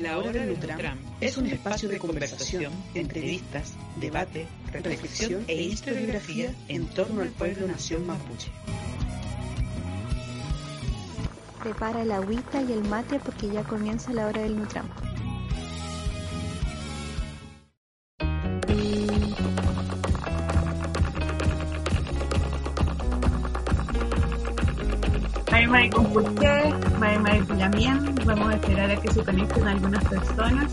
La Hora del Nutram es un espacio de conversación, entrevistas, debate, reflexión e historiografía en torno al pueblo nación mapuche. Prepara el agüita y el mate porque ya comienza la Hora del Nutram. Mai Pulamien. Vamos a esperar a que se conecten algunas personas.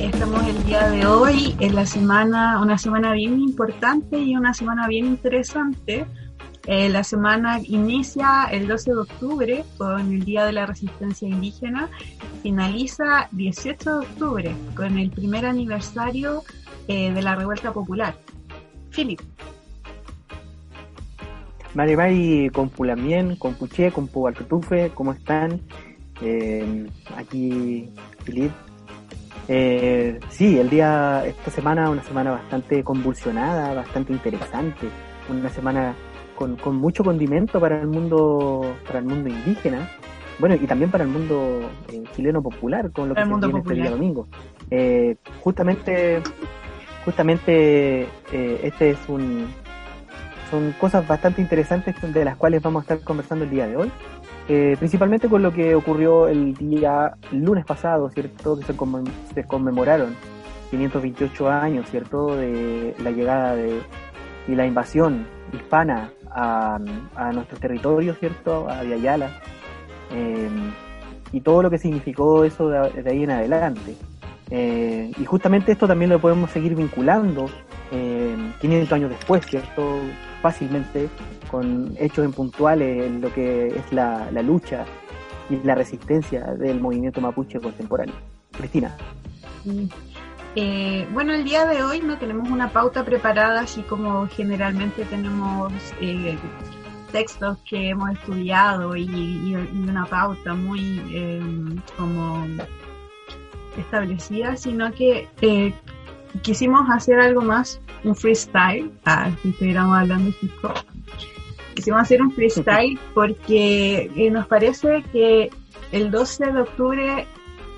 Estamos el día de hoy en la semana, una semana bien importante y una semana bien interesante. Eh, la semana inicia el 12 de octubre con el Día de la Resistencia Indígena, finaliza 18 de octubre con el primer aniversario eh, de la Revuelta Popular. Philip. Maribay con Pulamien, con Puché, con Pubaltufe, ¿cómo están? Eh, aquí Filip. Eh, sí, el día, esta semana, una semana bastante convulsionada, bastante interesante, una semana con, con mucho condimento para el mundo, para el mundo indígena, bueno, y también para el mundo eh, chileno popular, con lo que se viene este día domingo. Eh, justamente, justamente este es un, son cosas bastante interesantes de las cuales vamos a estar conversando el día de hoy. Eh, principalmente con lo que ocurrió el día lunes pasado, ¿cierto? Que se, se, conmemoraron 528 años, ¿cierto? De la llegada de, y la invasión hispana a, a nuestros territorios, ¿cierto? A Ayala. Eh, y todo lo que significó eso de, de ahí en adelante. Eh, y justamente esto también lo podemos seguir vinculando eh, 500 años después, ¿cierto? Fácilmente con hechos en puntuales en lo que es la, la lucha y la resistencia del movimiento mapuche contemporáneo. Cristina. Eh, bueno, el día de hoy no tenemos una pauta preparada, así como generalmente tenemos eh, textos que hemos estudiado y, una pauta muy eh, como establecida, sino que quisimos hacer algo más, un freestyle, ah, si estuviéramos hablando de hip hop. Quisimos hacer un freestyle porque eh, nos parece que el 12 de octubre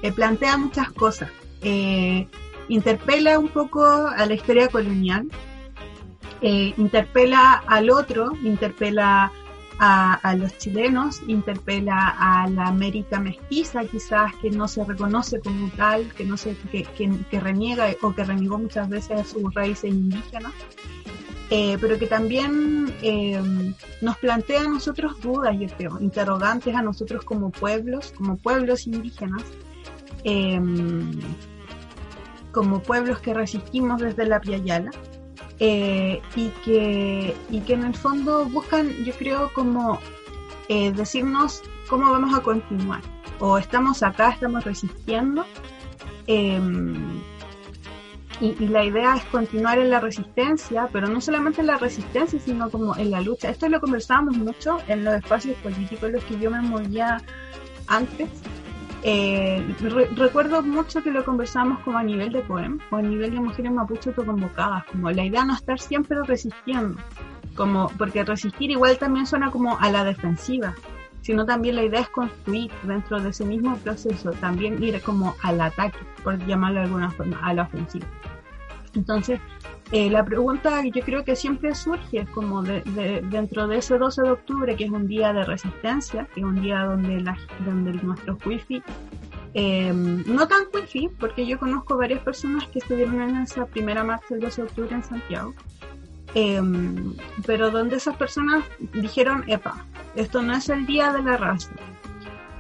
eh, plantea muchas cosas. Eh, interpela un poco a la historia colonial, interpela al otro, interpela a, a, los chilenos, interpela a la América mestiza, quizás que no se reconoce como tal, que no se, que, que, reniega o que renegó muchas veces a sus raíces indígenas, eh, pero que también eh, nos plantea a nosotros dudas, yo creo, interrogantes a nosotros como pueblos, como pueblos indígenas. Eh, como pueblos que resistimos desde la Piayala, eh, y, que, y que en el fondo buscan, yo creo, como eh, decirnos cómo vamos a continuar. O estamos acá, estamos resistiendo. Eh, y, y, la idea es continuar en la resistencia, pero no solamente en la resistencia, sino como en la lucha. Esto lo conversábamos mucho en los espacios políticos en los que yo me movía antes. Eh, re recuerdo mucho que lo conversábamos como a nivel de poem o a nivel de mujeres mapuche autoconvocadas, como la idea no estar siempre resistiendo, como porque resistir igual también suena como a la defensiva, sino también la idea es construir dentro de ese mismo proceso, también ir como al ataque, por llamarlo de alguna forma, a la ofensiva. Entonces, eh, la pregunta que yo creo que siempre surge es como de, de, dentro de ese 12 de octubre, que es un día de resistencia, que es un día donde, la, donde nuestros wifi, eh, no tan wifi, porque yo conozco varias personas que estuvieron en esa primera marcha del 12 de octubre en Santiago, eh, pero donde esas personas dijeron, epa, esto no es el día de la raza,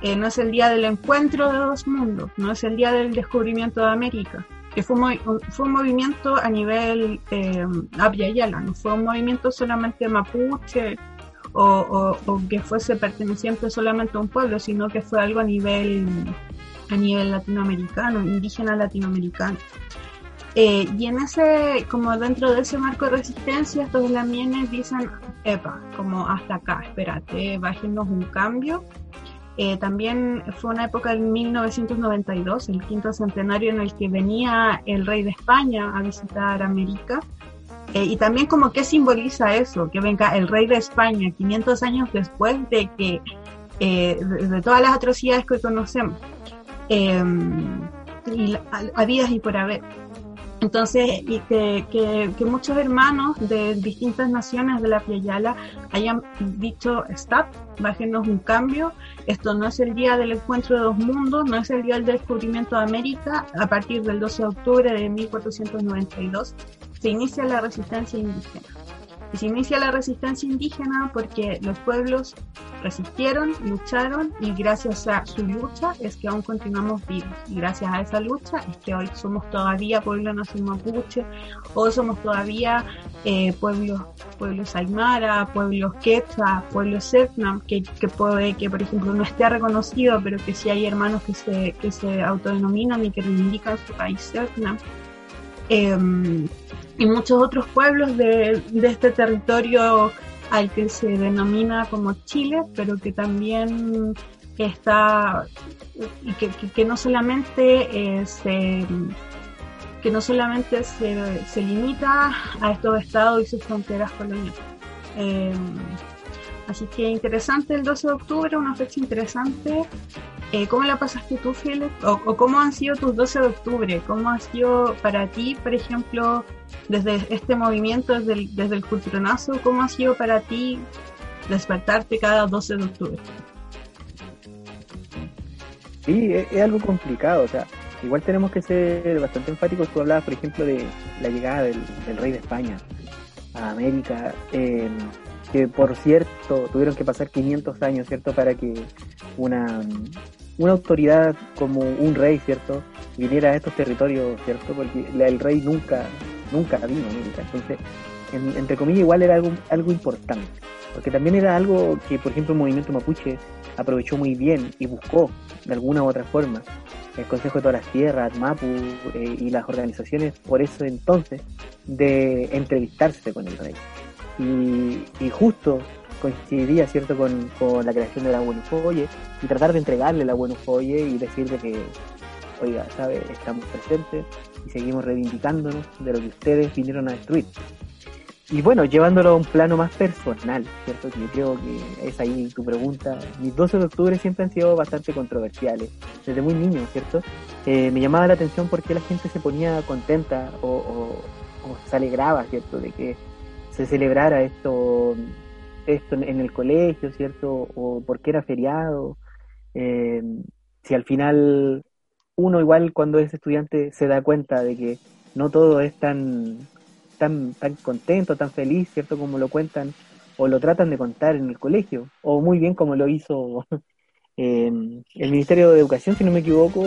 eh, no es el día del encuentro de dos mundos, no es el día del descubrimiento de América, que fue un, fue un movimiento a nivel eh, Abya no fue un movimiento solamente mapuche o, que fuese perteneciente solamente a un pueblo, sino que fue algo a nivel a nivel latinoamericano, indígena latinoamericano. Eh, y en ese, como dentro de ese marco de resistencia, estos lamienes dicen, epa, como hasta acá, espérate, bájenos un cambio eh, también fue una época en 1992, el quinto centenario en el que venía el rey de España a visitar América. Eh, y también como qué simboliza eso, que venga el rey de España 500 años después de que eh, de, todas las atrocidades que conocemos. y habidas y por haber. Entonces, y que, que, muchos hermanos de distintas naciones de la Piayala hayan dicho, stop, bájenos un cambio, esto no es el día del encuentro de dos mundos, no es el día del descubrimiento de América, a partir del 12 de octubre de 1492 se inicia la resistencia indígena. Y se inicia la resistencia indígena porque los pueblos resistieron, lucharon y gracias a su lucha es que aún continuamos vivos. Y gracias a esa lucha es que hoy somos todavía pueblo nación mapuche o somos todavía eh, pueblos, pueblos aymara, pueblos quechua, pueblos setnam, que, que puede que por ejemplo no esté reconocido, pero que sí hay hermanos que se, que se autodenominan y que reivindican su país setnam. Em, y muchos otros pueblos de, de este territorio al que se denomina como Chile, pero que también está y que, que, no solamente eh, se que no solamente se, se, limita a estos estados y sus fronteras coloniales. Eh, así que interesante el 12 de octubre, una fecha interesante. Eh, ¿Cómo la pasaste tú? O, o, cómo han sido tus 12 de octubre? ¿Cómo ha sido para ti, por ejemplo, desde este movimiento, desde el, desde el culturonazo, ¿cómo ha sido para ti despertarte cada 12 de octubre? Sí, es, algo complicado, o sea, igual tenemos que ser bastante enfáticos. Tú hablabas, por ejemplo, de la llegada del, rey de España a América, em, que por cierto tuvieron que pasar 500 años, ¿cierto?, para que una, una autoridad como un rey, ¿cierto?, viniera a estos territorios, ¿cierto?, porque el rey nunca nunca vino nunca. Entonces, entre comillas, igual era algo, algo importante, porque también era algo que, por ejemplo, el movimiento mapuche aprovechó muy bien y buscó de alguna u otra forma. El Consejo de todas las Tierras, MAPU eh, y las organizaciones por eso entonces de entrevistarse con el rey. Y, justo coincidía cierto con, la creación de la Folle y tratar de entregarle la Folle y decirle que oiga, ¿sabe? Estamos presentes y seguimos reivindicándonos de lo que ustedes vinieron a destruir. Y bueno, llevándolo a un plano más personal, ¿cierto? Que yo creo que es ahí tu pregunta. Mis 12 de octubre siempre han sido bastante controversiales, desde muy niño, ¿cierto? Eh, me llamaba la atención porque la gente se ponía contenta o, se alegraba, ¿cierto? De que se celebrara esto, esto en el colegio, ¿cierto? O porque era feriado. Eh, si al final uno igual cuando es estudiante se da cuenta de que no todo es tan, tan, tan contento, tan feliz, ¿cierto? Como lo cuentan o lo tratan de contar en el colegio, o muy bien como lo hizo el Ministerio de Educación, si no me equivoco,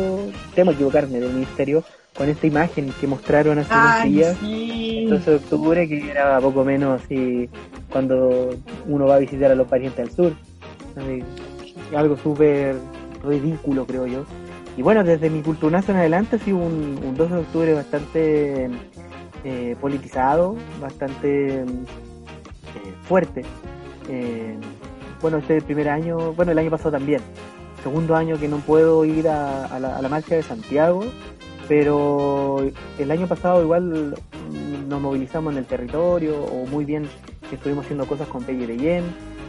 temo equivocarme del Ministerio, con esta imagen que mostraron hace unos días, el 12 de octubre, que era poco menos así cuando uno va a visitar a los parientes del sur. Algo súper ridículo, creo yo. Y bueno, desde mi culturazo en adelante ha sido un, un 2 de octubre bastante eh, politizado, bastante eh, fuerte. Eh, bueno, este primer año, bueno, el año pasado también. Segundo año que no puedo ir a, la, marcha de Santiago, pero el año pasado igual nos movilizamos en el territorio, o muy bien estuvimos haciendo cosas con Pelle Yen,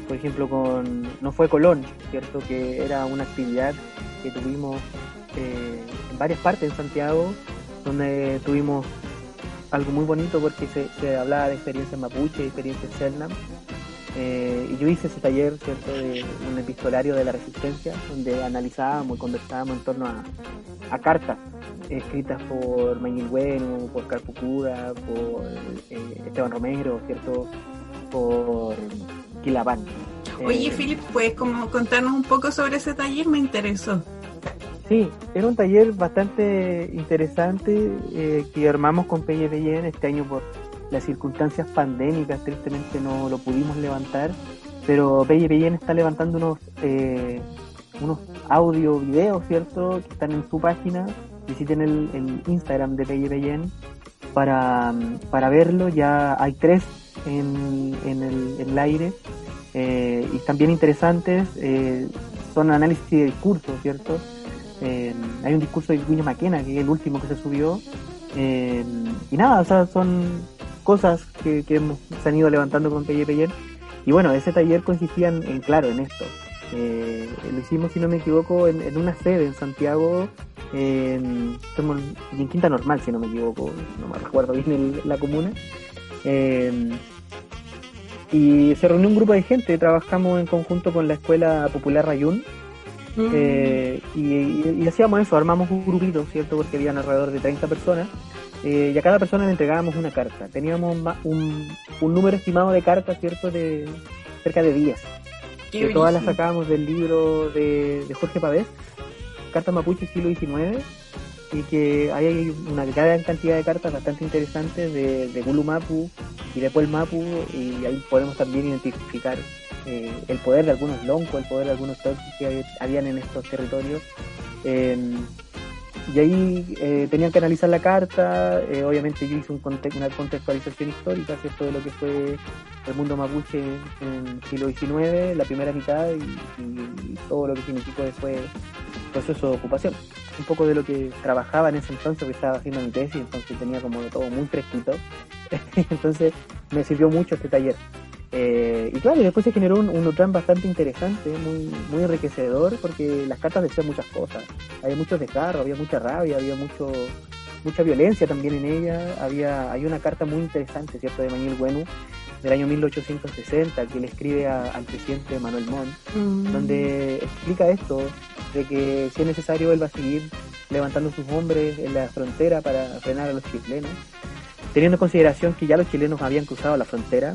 por ejemplo, con no fue Colón, ¿cierto? Que era una actividad que tuvimos eh, en varias partes en Santiago, donde tuvimos algo muy bonito porque se, hablaba de experiencias mapuche, experiencias Selnam. Eh, y yo hice ese taller, ¿cierto?, de un epistolario de la resistencia, donde analizábamos y conversábamos en torno a, cartas escritas por Mañil Bueno, por Carpucura, por eh, Esteban Romero, ¿cierto?, por Quilapán. Oye, Philip, ¿puedes como contarnos un poco sobre ese taller? Me interesó. Sí, era un taller bastante interesante eh, que armamos con PYPN este año por las circunstancias pandémicas, tristemente no lo pudimos levantar, pero PYPN está levantando unos, eh, unos audio videos, ¿cierto? Que están en su página, visiten el, el Instagram de PYPN para, para verlo, ya hay tres en, en, el, en el aire eh, y están bien interesantes, eh, son análisis de discurso, ¿cierto? Eh, hay un discurso de Guillermo Maquena, que es el último que se subió. Y nada, o sea, son cosas que, que hemos, se han ido levantando con Pelle Y bueno, ese taller consistía en, claro, en esto. Eh, lo hicimos, si no me equivoco, en, una sede en Santiago en, Quinta Normal, si no me equivoco, no me recuerdo bien la comuna. Eh, y se reunió un grupo de gente, trabajamos en conjunto con la Escuela Popular Rayún. Mm. Eh, y, hacíamos eso, armamos un grupito, ¿cierto? Porque habían alrededor de 30 personas. Eh, y a cada persona le entregábamos una carta. Teníamos un, un número estimado de cartas, ¿cierto? De cerca de 10. Que todas las sacábamos del libro de, de Jorge Pavés, Cartas Mapuche siglo XIX y que hay una gran cantidad de cartas bastante interesantes de, de Gulu Mapu y de Puel Mapu y ahí podemos también identificar eh, el poder de algunos loncos, el poder de algunos toques que habían en estos territorios. Em, y ahí eh, tenían que analizar la carta, eh, obviamente yo hice un una contextualización histórica, ¿cierto?, de lo que fue el mundo mapuche en el siglo XIX, la primera mitad y, y todo lo que significó después el proceso de ocupación un poco de lo que trabajaba en ese entonces, que estaba haciendo mi tesis, entonces tenía como todo muy fresquito. entonces me sirvió mucho este taller. Eh, y claro, después se generó un, un bastante interesante, muy, muy enriquecedor, porque las cartas decían muchas cosas. Había muchos desgarros, había mucha rabia, había mucho mucha violencia también en ella. Había hay una carta muy interesante, ¿cierto?, de Manuel Bueno, del año 1860, que le escribe al presidente Manuel Montt, mm. donde explica esto, de que si es necesario él va a seguir levantando sus hombres en la frontera para frenar a los chilenos, teniendo en consideración que ya los chilenos habían cruzado la frontera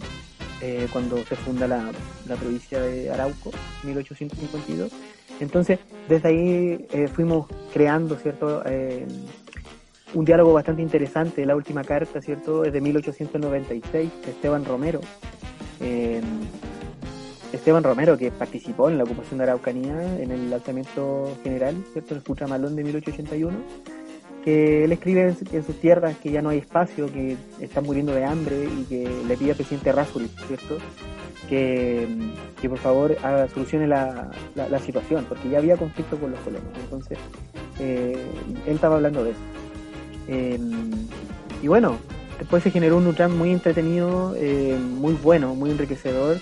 eh, cuando se funda la, provincia de Arauco, 1852. Entonces, desde ahí eh, fuimos creando, ¿cierto? Eh, un diálogo bastante interesante. La última carta, ¿cierto? Es de 1896, de Esteban Romero. Esteban Romero, que participó en la ocupación de Araucanía en el lanzamiento general, ¿cierto? El Putramalón de 1881, que él escribe en, sus tierras que ya no hay espacio, que están muriendo de hambre y que le pide al presidente Rasul, ¿cierto? Que, por favor solucione la, la, situación, porque ya había conflicto con los colonos. Entonces, eh, él estaba hablando de eso. Eh, y bueno, después se generó un Nutram muy entretenido, eh, muy bueno, muy enriquecedor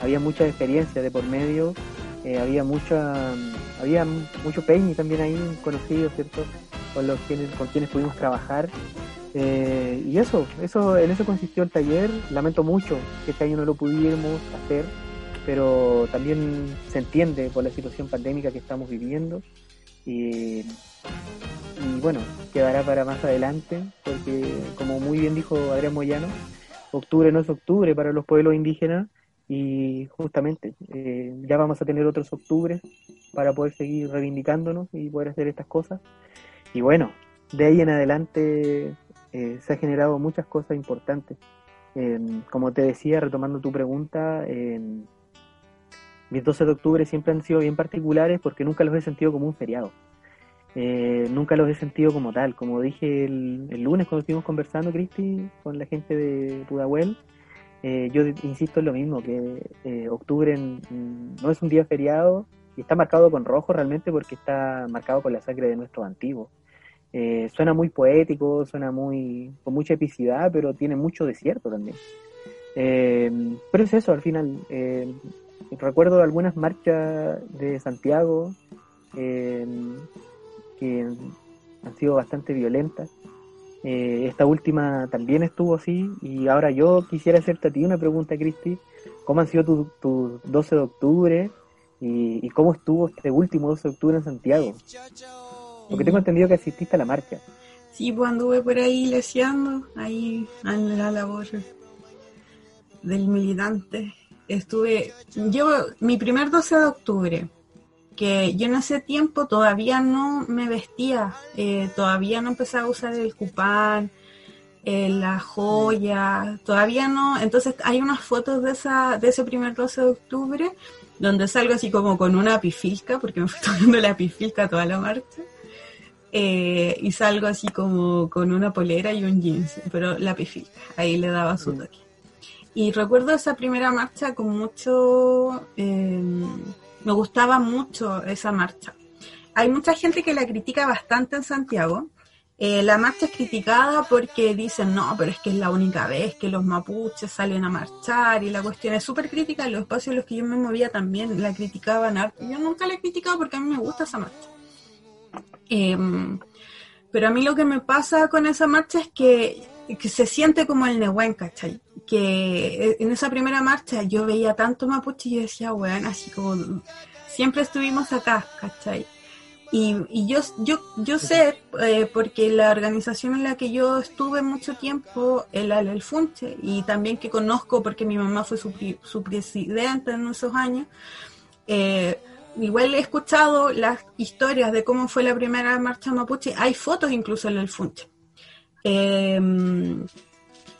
había mucha experiencia de por medio, había mucha, había mucho peñi también ahí conocido, ¿cierto? Con los quienes, con quienes pudimos trabajar. Eh, y eso, eso, en eso consistió el taller. Lamento mucho que este año no lo pudiéramos hacer, pero también se entiende por la situación pandémica que estamos viviendo. Y, y bueno, quedará para más adelante, porque como muy bien dijo Adrián Moyano, octubre no es octubre para los pueblos indígenas, y justamente eh, ya vamos a tener otros octubres para poder seguir reivindicándonos y poder hacer estas cosas. Y bueno, de ahí en adelante eh, se han generado muchas cosas importantes. Em, como te decía, retomando tu pregunta, em, mis 12 de octubre siempre han sido bien particulares porque nunca los he sentido como un feriado. Eh, nunca los he sentido como tal. Como dije el, el lunes cuando estuvimos conversando, Cristi, con la gente de Pudahuel, eh, yo insisto en lo mismo, que eh, octubre no es un día feriado y está marcado con rojo realmente porque está marcado con la sangre de nuestros antiguos. Eh, suena muy poético, suena muy con mucha epicidad, pero tiene mucho desierto también. pero es eso, al final. recuerdo algunas marchas de Santiago que han sido bastante violentas eh, esta última también estuvo así y ahora yo quisiera hacerte a ti una pregunta, Cristi. ¿Cómo han sido tus tu 12 de octubre y, cómo estuvo este último 12 de octubre en Santiago? Porque tengo entendido que asististe a la marcha. Sí, pues anduve por ahí leseando, ahí en la labor del militante. Estuve, yo, mi primer 12 de octubre, que yo en ese tiempo todavía no me vestía, eh, todavía no empezaba a usar el cupán, eh, la joya, todavía no. Entonces hay unas fotos de esa de ese primer 12 de octubre donde salgo así como con una pifilca, porque me fui tomando la pifilca toda la marcha. Eh, y salgo así como con una polera y un jeans, pero la pifilca, ahí le daba su toque. Y recuerdo esa primera marcha con mucho me gustaba mucho esa marcha. Hay mucha gente que la critica bastante en Santiago. Eh, la marcha es criticada porque dicen, no, pero es que es la única vez que los mapuches salen a marchar y la cuestión es súper crítica. Los espacios en los que yo me movía también la criticaban. Yo nunca la he criticado porque a mí me gusta esa marcha. Em, pero a mí lo que me pasa con esa marcha es que, que se siente como el Nehuen, ¿cachai? Que en esa primera marcha yo veía tanto mapuche y yo decía, weón, así como siempre estuvimos acá, ¿cachai? Y, y yo, yo, yo sé, eh, porque la organización en la que yo estuve mucho tiempo, el el Funche, y también que conozco porque mi mamá fue su, su presidenta en esos años, eh, igual he escuchado las historias de cómo fue la primera marcha mapuche, hay fotos incluso en el Funche. Eh,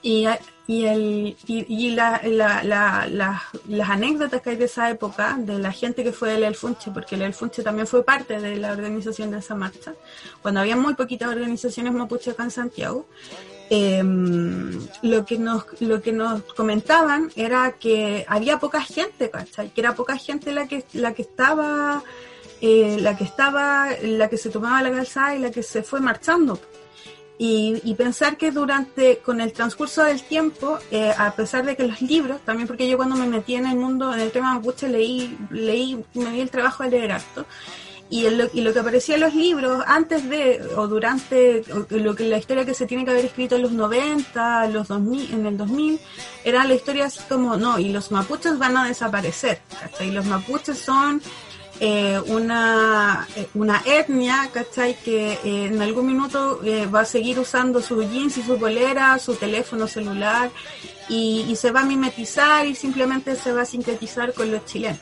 y, y, el, y, la, las anécdotas que hay de esa época, de la gente que fue del Elfunche, porque el Elfunche también fue parte de la organización de esa marcha, cuando había muy poquitas organizaciones mapuche acá en Santiago, em, lo, que nos, lo que nos comentaban era que había poca gente, ¿cachai? Que era poca gente la que, la que estaba... Eh, la que estaba, la que se tomaba la calzada y la que se fue marchando. Y, pensar que durante, con el transcurso del tiempo, eh, a pesar de que los libros, también porque yo cuando me metí en el mundo, en el tema mapuche, leí, leí, me di el trabajo de leer harto, y, y lo que aparecía en los libros antes de o durante lo que la historia que se tiene que haber escrito en los 90, los 2000, en el 2000, era la historia así como, no, y los mapuches van a desaparecer, ¿cachai? Los mapuches son eh, una, eh, una etnia, ¿cachai? Que eh, en algún minuto va a seguir usando sus jeans y su bolera, su teléfono celular y, se va a mimetizar y simplemente se va a sintetizar con los chilenos.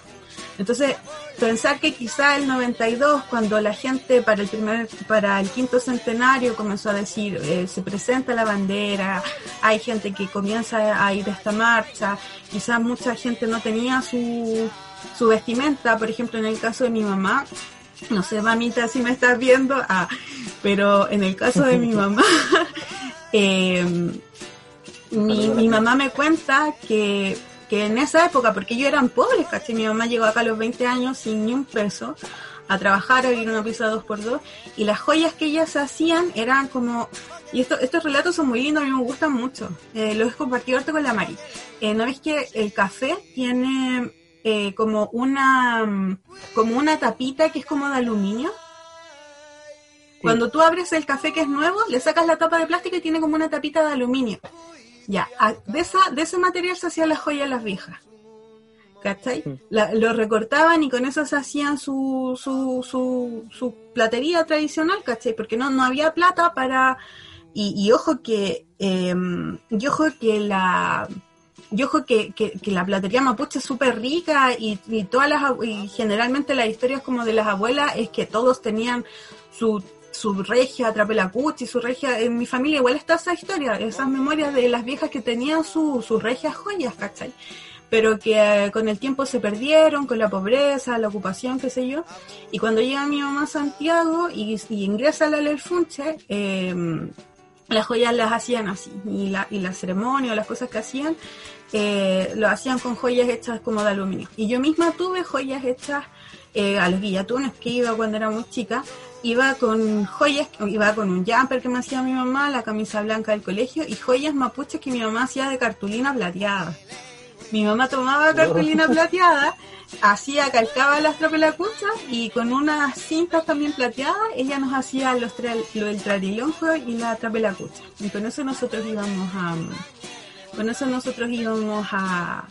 Entonces, pensar que quizá el 92, cuando la gente para el primer, para el quinto centenario comenzó a decir, se presenta la bandera, hay gente que comienza a ir a esta marcha, quizá mucha gente no tenía su, su vestimenta, por ejemplo, en el caso de mi mamá, no sé, mamita, si me estás viendo, ah, pero en el caso de mi mamá, em, mi, mamá me cuenta que, que, en esa época, porque ellos eran pobres, casi mi mamá llegó acá a los 20 años sin ni un peso a trabajar, a vivir una pieza dos por dos, y las joyas que ellas hacían eran como, y esto, estos relatos son muy lindos, a mí me gustan mucho, eh, los he compartido con la Mari. Eh, ¿No ves que el café tiene eh, como una como una tapita que es como de aluminio. Cuando tú abres el café que es nuevo, le sacas la tapa de plástico y tiene como una tapita de aluminio. Ya, de, esa, de ese material se hacían las joyas las viejas. ¿Cachai? lo recortaban y con eso se hacían su, su, su, su platería tradicional, ¿cachai? Porque no, no había plata para... Y, ojo que... Eh, y ojo que la yo ojo que, que, la platería mapuche es súper rica y, todas las y generalmente las historias como de las abuelas es que todos tenían su, su regia trapelacuchi, su regia, en mi familia igual está esa historia, esas memorias de las viejas que tenían sus su regias joyas, ¿cachai? Pero que eh, con el tiempo se perdieron, con la pobreza, la ocupación, qué sé yo. Y cuando llega mi mamá a Santiago y, ingresa a la Lelfunche, eh, las joyas las hacían así, y la, y la ceremonia o las cosas que hacían eh, lo hacían con joyas hechas como de aluminio. Y yo misma tuve joyas hechas eh, a los guillatunes que iba cuando era muy chica. Iba con joyas, iba con un jumper que me hacía mi mamá, la camisa blanca del colegio y joyas mapuches que mi mamá hacía de cartulina plateada. Mi mamá tomaba cartulina plateada, hacía, calcaba las trapelacuchas y con unas cintas también plateadas, ella nos hacía los lo del tradilonjo y la trapelacucha. Y con eso nosotros íbamos a, con eso nosotros íbamos a,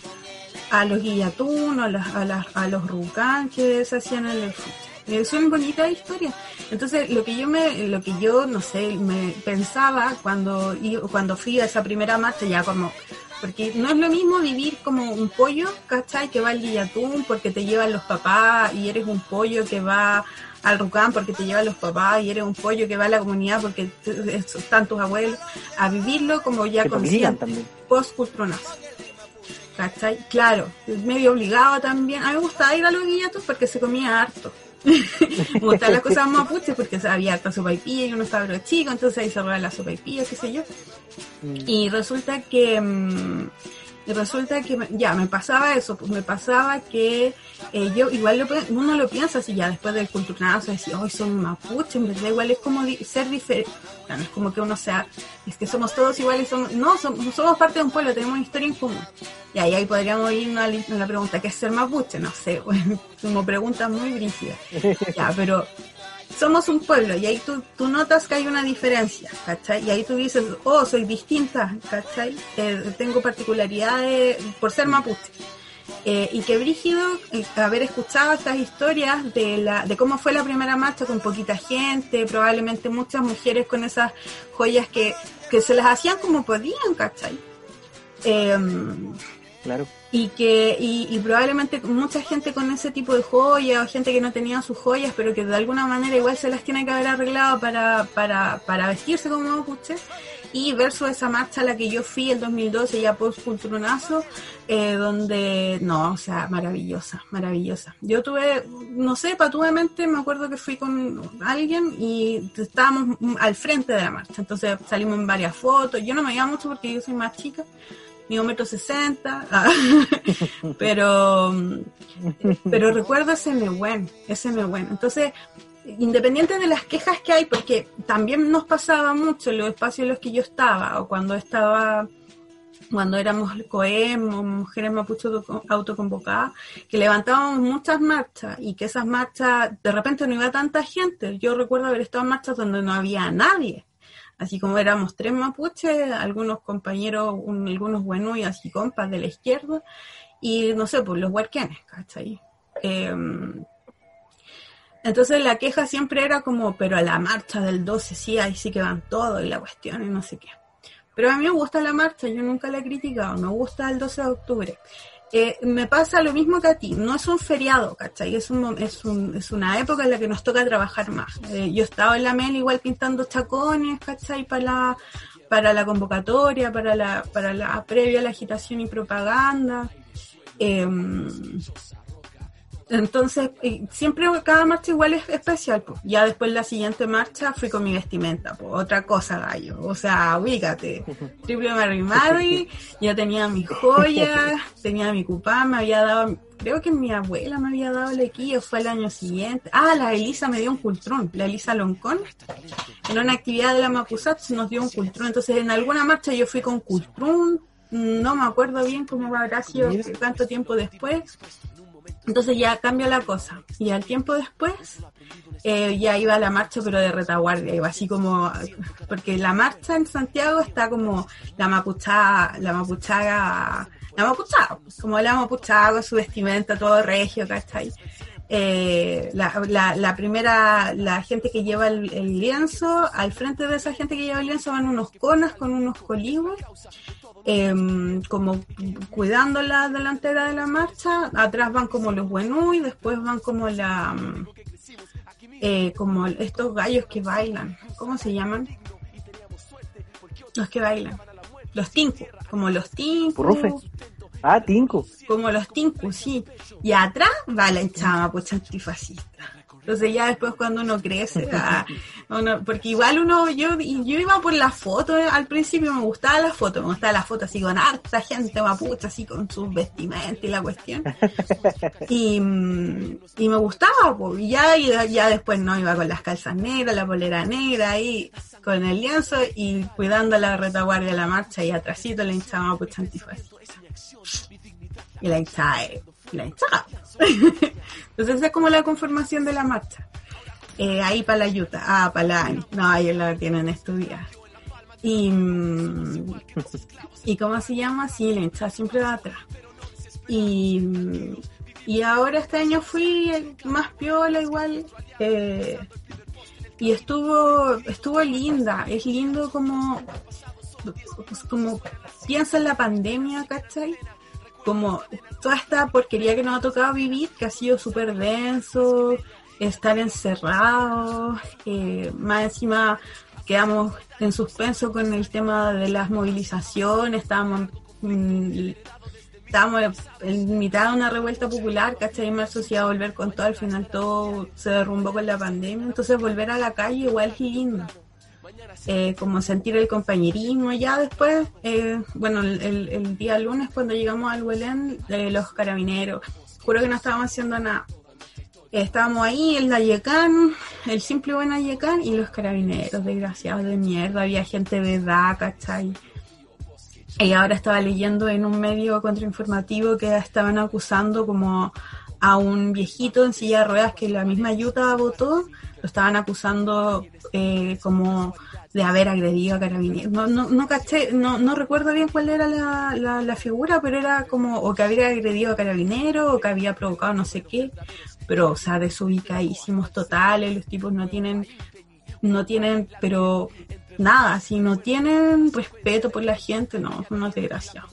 a los guillatunos, a, las, a, a los rucán que se hacían en el fútbol. Son bonitas historias. Entonces, lo que yo me, lo que yo, no sé, me pensaba cuando, cuando fui a esa primera marcha, ya como, porque no es lo mismo vivir como un pollo, ¿cachai? Que va al guillatún porque te llevan los papás y eres un pollo que va al Rucán porque te llevan los papás y eres un pollo que va a la comunidad porque están tus abuelos, a vivirlo como ya consciente, post cultronazo. ¿Cachai? Claro, medio obligado también. A mí me gustaba ir a los guillatos porque se comía harto. me gustaban las cosas mapuches porque había harta sopa y uno estaba chico, entonces ahí se la sopa y pilla, qué sé yo. Mm. Y resulta que... Mm, y resulta que ya me pasaba eso, pues me pasaba que eh, yo igual lo, uno lo piensa así ya después del culturazo, decir, hoy son mapuche, en verdad igual es como ser diferente, no, es como que uno sea, es que somos todos iguales, somos, no, somos, somos parte de un pueblo, tenemos una historia en común. Y ahí, ahí podríamos ir a la, pregunta, ¿qué es ser mapuche? No sé, como pregunta muy brígida. Ya, pero somos un pueblo y ahí tú, tú notas que hay una diferencia, ¿cachai? Y ahí tú dices, oh, soy distinta, ¿cachai? Eh, tengo particularidades por ser mapuche. Eh, y que brígido eh, haber escuchado estas historias de, la, de cómo fue la primera marcha con poquita gente, probablemente muchas mujeres con esas joyas que, que se las hacían como podían, ¿cachai? Y que y, y probablemente mucha gente con ese tipo de joyas o gente que no tenía sus joyas pero que de alguna manera igual se las tiene que haber arreglado para, para, para vestirse como mapuche y versus esa marcha a la que yo fui el 2012 ya post culturonazo eh, donde no o sea maravillosa maravillosa. Yo tuve no sé patuamente me acuerdo que fui con alguien y estábamos al frente de la marcha. Entonces salimos en varias fotos. Yo no me veía mucho porque yo soy más chica mi un metro sesenta, ah, pero, pero recuerdo ese Nehuen, ese Nehuen. Entonces, independiente de las quejas que hay, porque también nos pasaba mucho en los espacios en los que yo estaba, o cuando estaba, cuando éramos COEM o mujeres mapuche auto- autoconvocadas, que levantábamos muchas marchas y que esas marchas, de repente no iba tanta gente. Yo recuerdo haber estado en marchas donde no había nadie. Así como éramos tres mapuches, algunos compañeros, un- algunos buenos y compas de la izquierda, y no sé, pues los huarquenes, ¿cachai? Em, entonces la queja siempre era como, pero a la marcha del 12 sí, ahí sí que van todos y la cuestión y no sé qué. Pero a mí me gusta la marcha, yo nunca la he criticado, me gusta el 12 de octubre. Eh, me pasa lo mismo que a ti, no es un feriado, ¿cachai? Es, un, es, un, es una época en la que nos toca trabajar más. Eh, yo estaba en la MEL igual pintando chacones, ¿cachai? Para la, para la convocatoria, para la, para la previa la agitación y propaganda. Em, entonces, siempre cada marcha igual es especial. Pues. Ya después la siguiente marcha fui con mi vestimenta, pues otra cosa, gallo. O sea, ubícate. Triple Mary Mary, ya tenía mis joyas, tenía mi cupá, me había dado, creo que mi abuela me había dado el equillo, fue el año siguiente. Ah, la Elisa me dio un cultrón, la Elisa Loncón. En una actividad de la Mapusat nos dio un cultrón. Entonces, en alguna marcha yo fui con cultrón, no me acuerdo bien cómo habrá sido, tanto tiempo después. Entonces ya cambia la cosa. Y al tiempo después eh, ya iba a la marcha, pero de retaguardia. Iba así como. Porque la marcha en Santiago está como la mapuchada, la mapuchaga. La mapuchada, como la mapuchada con su vestimenta, todo regio, ¿cachai? Eh, la, la, la primera, la gente que lleva el, el lienzo, al frente de esa gente que lleva el lienzo van unos conas con unos coligües em, como cuidando la delantera de la marcha, atrás van como los y después van como la mm, eh, como estos gallos que bailan, ¿cómo se llaman? Los que bailan, los tinku, como los tinku. Ah, Tinco. como los tinku, sí. Y atrás va la hinchada pues antifascista. Entonces ya después cuando uno crece, ah, porque igual uno, yo, yo iba por la foto, eh, al principio me gustaba la foto, me gustaba la foto así con harta gente mapuche, así con sus vestimentas y la cuestión. Y, mm, y me gustaba, pues, ya, ya después no iba con las calzas negras, la polera negra ahí, con el lienzo y cuidando la retaguardia de la marcha y atrásito la hinchada mapuche antifascista. Y la hinchada, eh, la hinchada. Entonces es como la conformación de la marcha. Eh, ahí para la yuta, ah, para la. No, ellos la tienen estudiar. Y, mm, y cómo se llama, sí, la hinchada siempre va atrás. Y, y ahora este año fui más piola igual. eh, y estuvo, estuvo linda. Es lindo como, pues, como piensa en la pandemia, ¿cachai? Como toda esta porquería que nos ha tocado vivir, que ha sido súper denso, estar encerrados, eh, más encima quedamos en suspenso con el tema de las movilizaciones, estábamos, estábamos en mitad de una revuelta popular, ¿cachai? Iba a volver con todo, al final todo se derrumbó con la pandemia, entonces volver a la calle igual es lindo eh, como sentir el compañerismo. Ya después, eh, bueno, el, el- día lunes cuando llegamos al Belén, eh, los carabineros, juro que no estábamos haciendo nada. Eh, estábamos ahí, el Nayecán, el simple buen Nayecán y los carabineros, desgraciados de mierda, había gente de edad, ¿cachai? Y ahora estaba leyendo en un medio contrainformativo que estaban acusando como a un viejito en silla de ruedas que la misma Yuta votó lo estaban acusando eh, como de haber agredido a carabineros. No, no, no caché, no, no recuerdo bien cuál era la, la, la figura, pero era como o que había agredido a carabineros o que había provocado no sé qué, pero o sea, desubicadísimos totales, los tipos no tienen, no tienen, pero nada, si no tienen respeto por la gente, no, son unos desgraciados.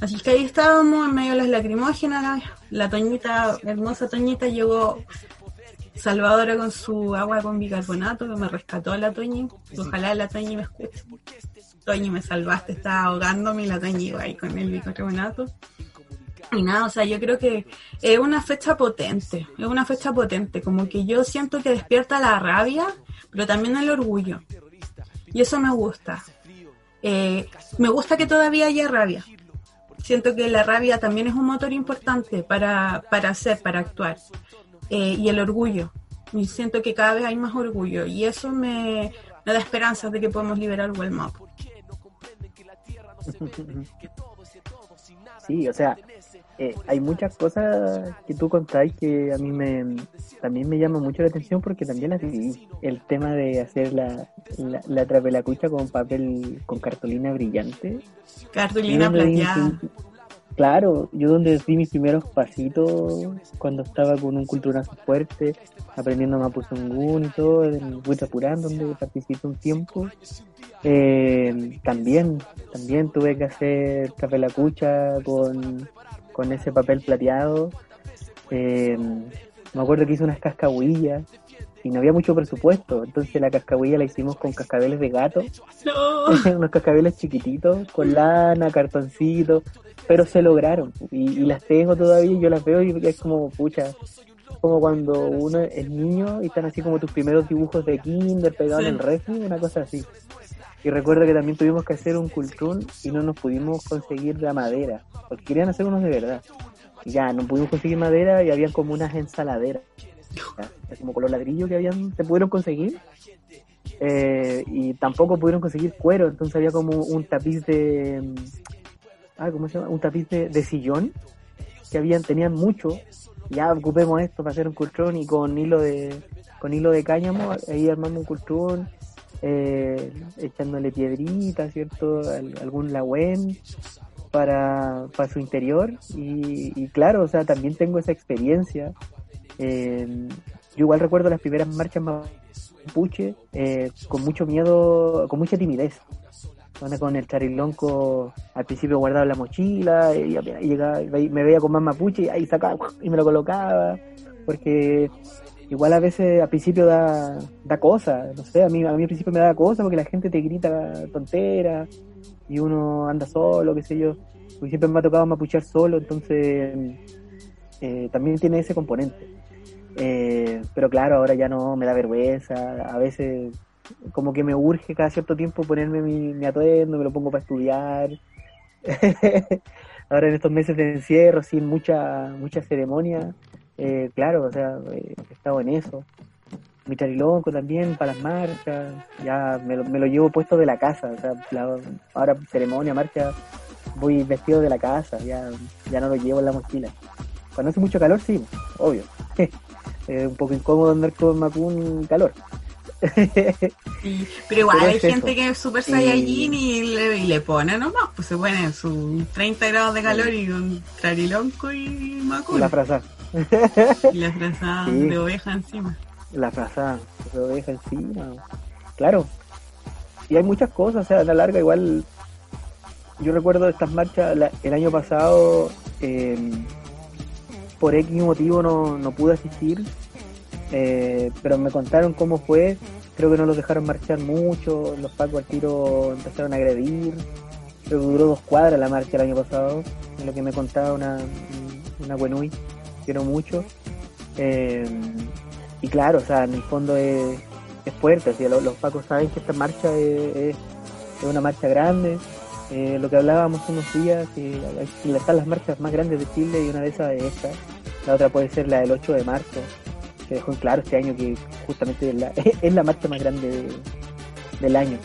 Así que ahí estábamos en medio de las lacrimógenas, la, la Toñita, hermosa Toñita llegó Salvadora con su agua con bicarbonato que me rescató la Toñi. Ojalá la Toñi me escuche. Toñi, me salvaste, estaba ahogándome y la Toñi iba ahí con el bicarbonato. Y nada, o sea, yo creo que es una fecha potente, es una fecha potente, como que yo siento que despierta la rabia, pero también el orgullo. Y eso me gusta. Eh, me gusta que todavía haya rabia. Siento que la rabia también es un motor importante para, para hacer, para actuar. Eh, y el orgullo. Y siento que cada vez hay más orgullo. Y eso me, me da esperanza de que podemos liberar Wellmap. Sí, o sea, eh, hay muchas cosas que tú contáis que a mí me también me llama mucho la atención porque también las viví. El tema de hacer la, la, la trapelacucha con papel, con cartulina brillante. Cartulina plateada. Claro, yo donde di mis primeros pasitos cuando estaba con un culturazo fuerte, aprendiendo Mapuzungún y todo, en Huitrapurán, donde participé un tiempo, eh, también, también tuve que hacer capelacucha con, con ese papel plateado. Eh, me acuerdo que hice unas cascahuillas y no había mucho presupuesto, entonces la cascahuilla la hicimos con cascabeles de gato, No. unos cascabeles chiquititos, con lana, cartoncito, pero se lograron y, y las tengo todavía y yo las veo y es como, pucha, como cuando uno es niño y están así como tus primeros dibujos de kinder pegados Sí. en el refri, una cosa así. Y recuerdo que también tuvimos que hacer un cultrún y no nos pudimos conseguir la madera, porque querían hacer unos de verdad. Y ya, no pudimos conseguir madera y había como unas ensaladeras, ya, como con los ladrillos que habían, se pudieron conseguir. Eh, y tampoco pudieron conseguir cuero, entonces había como un tapiz de, ah, ¿cómo se llama? Un tapiz de, sillón que habían, tenían mucho. Ya ocupemos esto para hacer un cultrón y con hilo de, con hilo de cáñamo, ahí armando un cultrón, eh, echándole piedrita, ¿cierto? Al- algún lagüen para, para su interior. Y, y claro, o sea, también tengo esa experiencia. Eh, yo igual recuerdo las primeras marchas mapuche eh, con mucho miedo, con mucha timidez. Onda con el charilonco al principio guardaba la mochila y apenas llegaba, me veía con más mapuche y ahí sacaba y me lo colocaba porque igual a veces al principio da, da cosa, no sé, a mí, a mí al principio me da cosa porque la gente te grita tontera y uno anda solo, qué sé yo, porque siempre me ha tocado mapuchear solo, entonces eh, también tiene ese componente. Eh, pero claro, ahora ya no me da vergüenza, a veces como que me urge cada cierto tiempo ponerme mi, mi atuendo, me lo pongo para estudiar. ahora en estos meses de encierro, sin mucha mucha ceremonia, eh, claro, o sea, eh, he estado en eso. Mi charilonco también para las marchas, ya me lo, me lo llevo puesto de la casa, o sea, ahora ceremonia, marcha, voy vestido de la casa, ya, ya no lo llevo en la mochila. Cuando hace mucho calor, sí, obvio. es un poco incómodo andar con Macún calor. Sí, Pero igual Pero hay es gente eso. que es super saiyajin y le, y le pone nomás, pues se pone sus 30 grados de calor y un trarilonco y macul. La frasa, y la frazada Sí. de oveja encima. la frasa, se lo deja encima. Claro. Y hay muchas cosas, o sea, a la larga igual. Yo recuerdo estas marchas la- el año pasado, eh, por X motivo no, no pude asistir, eh, pero me contaron cómo fue. Creo que no los dejaron marchar mucho, los pacos al tiro empezaron a agredir. Creo que duró dos cuadras la marcha el año pasado, es lo que me contaba una, una Wenui, quiero mucho. Eh, y claro, o sea, en el fondo es, es fuerte, así, los, los pacos saben que esta marcha es, es- es una marcha grande. Eh, lo que hablábamos unos días, que están las marchas más grandes de Chile y una de esas es esta. La otra puede ser la del 8 de marzo, dejó en claro este año que justamente es la, marcha más grande de- del año.